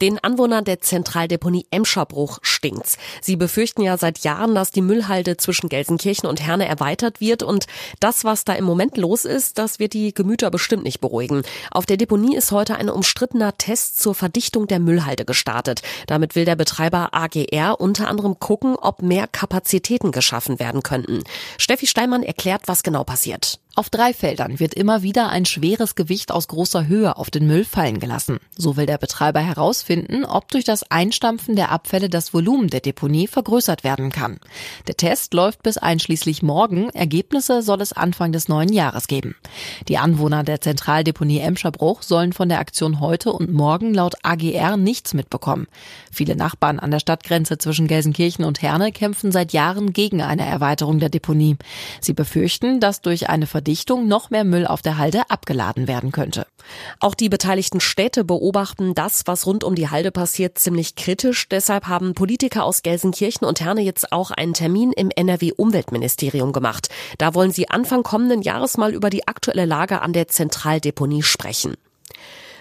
Den Anwohnern der Zentraldeponie Emscherbruch stinkt's. Sie befürchten ja seit Jahren, dass die Müllhalde zwischen Gelsenkirchen und Herne erweitert wird und das, was da im Moment los ist, das wird die Gemüter bestimmt nicht beruhigen. Auf der Deponie ist heute ein umstrittener Test zur Verdichtung der Müllhalde gestartet. Damit will der Betreiber AGR unter anderem gucken, ob mehr Kapazitäten geschaffen werden könnten. Steffi Steinmann erklärt, was genau passiert. Auf drei Feldern wird immer wieder ein schweres Gewicht aus großer Höhe auf den Müll fallen gelassen. So will der Betreiber herausfinden, ob durch das Einstampfen der Abfälle das Volumen der Deponie vergrößert werden kann. Der Test läuft bis einschließlich morgen. Ergebnisse soll es Anfang des neuen Jahres geben. Die Anwohner der Zentraldeponie Emscherbruch sollen von der Aktion heute und morgen laut AGR nichts mitbekommen. Viele Nachbarn an der Stadtgrenze zwischen Gelsenkirchen und Herne kämpfen seit Jahren gegen eine Erweiterung der Deponie. Sie befürchten, dass durch eine Verdichtung noch mehr Müll auf der Halde abgeladen werden könnte. Auch die beteiligten Städte beobachten das, was rund um die Halde passiert, ziemlich kritisch. Deshalb haben Politiker aus Gelsenkirchen und Herne jetzt auch einen Termin im NRW-Umweltministerium gemacht. Da wollen sie Anfang kommenden Jahres mal über die aktuelle Lage an der Zentraldeponie sprechen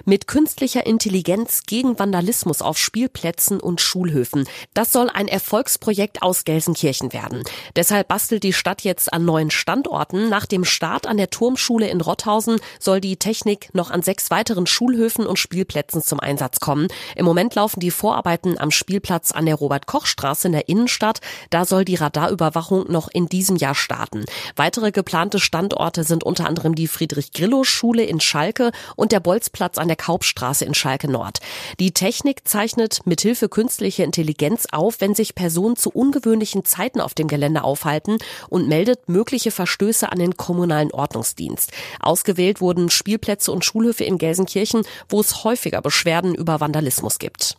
mit künstlicher Intelligenz gegen Vandalismus auf Spielplätzen und Schulhöfen. Das soll ein Erfolgsprojekt aus Gelsenkirchen werden. Deshalb bastelt die Stadt jetzt an neuen Standorten. Nach dem Start an der Turmschule in Rotthausen soll die Technik noch an sechs weiteren Schulhöfen und Spielplätzen zum Einsatz kommen. Im Moment laufen die Vorarbeiten am Spielplatz an der Robert-Koch-Straße in der Innenstadt. Da soll die Radarüberwachung noch in diesem Jahr starten. Weitere geplante Standorte sind unter anderem die Friedrich-Grillo-Schule in Schalke und der Bolzplatz an der Kaupstraße in Schalke Nord. Die Technik zeichnet mithilfe künstlicher Intelligenz auf, wenn sich Personen zu ungewöhnlichen Zeiten auf dem Gelände aufhalten und meldet mögliche Verstöße an den kommunalen Ordnungsdienst. Ausgewählt wurden Spielplätze und Schulhöfe in Gelsenkirchen, wo es häufiger Beschwerden über Vandalismus gibt.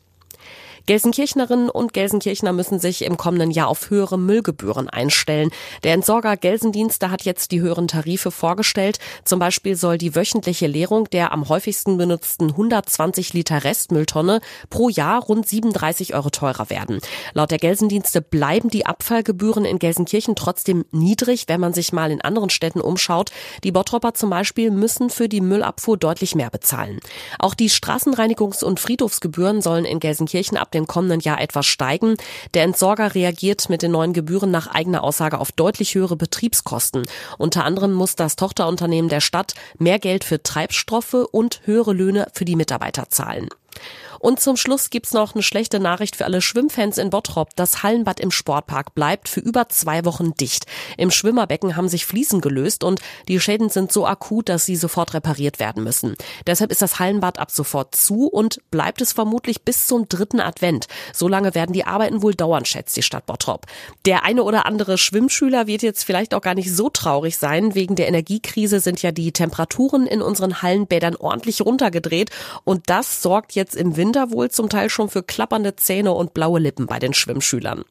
Gelsenkirchnerinnen und Gelsenkirchner müssen sich im kommenden Jahr auf höhere Müllgebühren einstellen. Der Entsorger Gelsendienste hat jetzt die höheren Tarife vorgestellt. Zum Beispiel soll die wöchentliche Leerung der am häufigsten benutzten 120 Liter Restmülltonne pro Jahr rund 37 Euro teurer werden. Laut der Gelsendienste bleiben die Abfallgebühren in Gelsenkirchen trotzdem niedrig, wenn man sich mal in anderen Städten umschaut. Die Bottropper zum Beispiel müssen für die Müllabfuhr deutlich mehr bezahlen. Auch die Straßenreinigungs- und Friedhofsgebühren sollen in Gelsenkirchen ab dem kommenden Jahr etwas steigen. Der Entsorger reagiert mit den neuen Gebühren nach eigener Aussage auf deutlich höhere Betriebskosten. Unter anderem muss das Tochterunternehmen der Stadt mehr Geld für Treibstoffe und höhere Löhne für die Mitarbeiter zahlen. Und zum Schluss gibt's noch eine schlechte Nachricht für alle Schwimmfans in Bottrop. Das Hallenbad im Sportpark bleibt für über zwei Wochen dicht. Im Schwimmerbecken haben sich Fliesen gelöst und die Schäden sind so akut, dass sie sofort repariert werden müssen. Deshalb ist das Hallenbad ab sofort zu und bleibt es vermutlich bis zum dritten Advent. So lange werden die Arbeiten wohl dauern, schätzt die Stadt Bottrop. Der eine oder andere Schwimmschüler wird jetzt vielleicht auch gar nicht so traurig sein. Wegen der Energiekrise sind ja die Temperaturen in unseren Hallenbädern ordentlich runtergedreht und das sorgt jetzt im Winter Winter wohl zum Teil schon für klappernde Zähne und blaue Lippen bei den Schwimmschülern.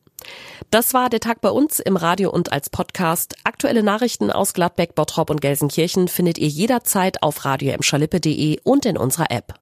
Das war der Tag bei uns im Radio und als Podcast. Aktuelle Nachrichten aus Gladbeck, Bottrop und Gelsenkirchen findet ihr jederzeit auf radio und in unserer App.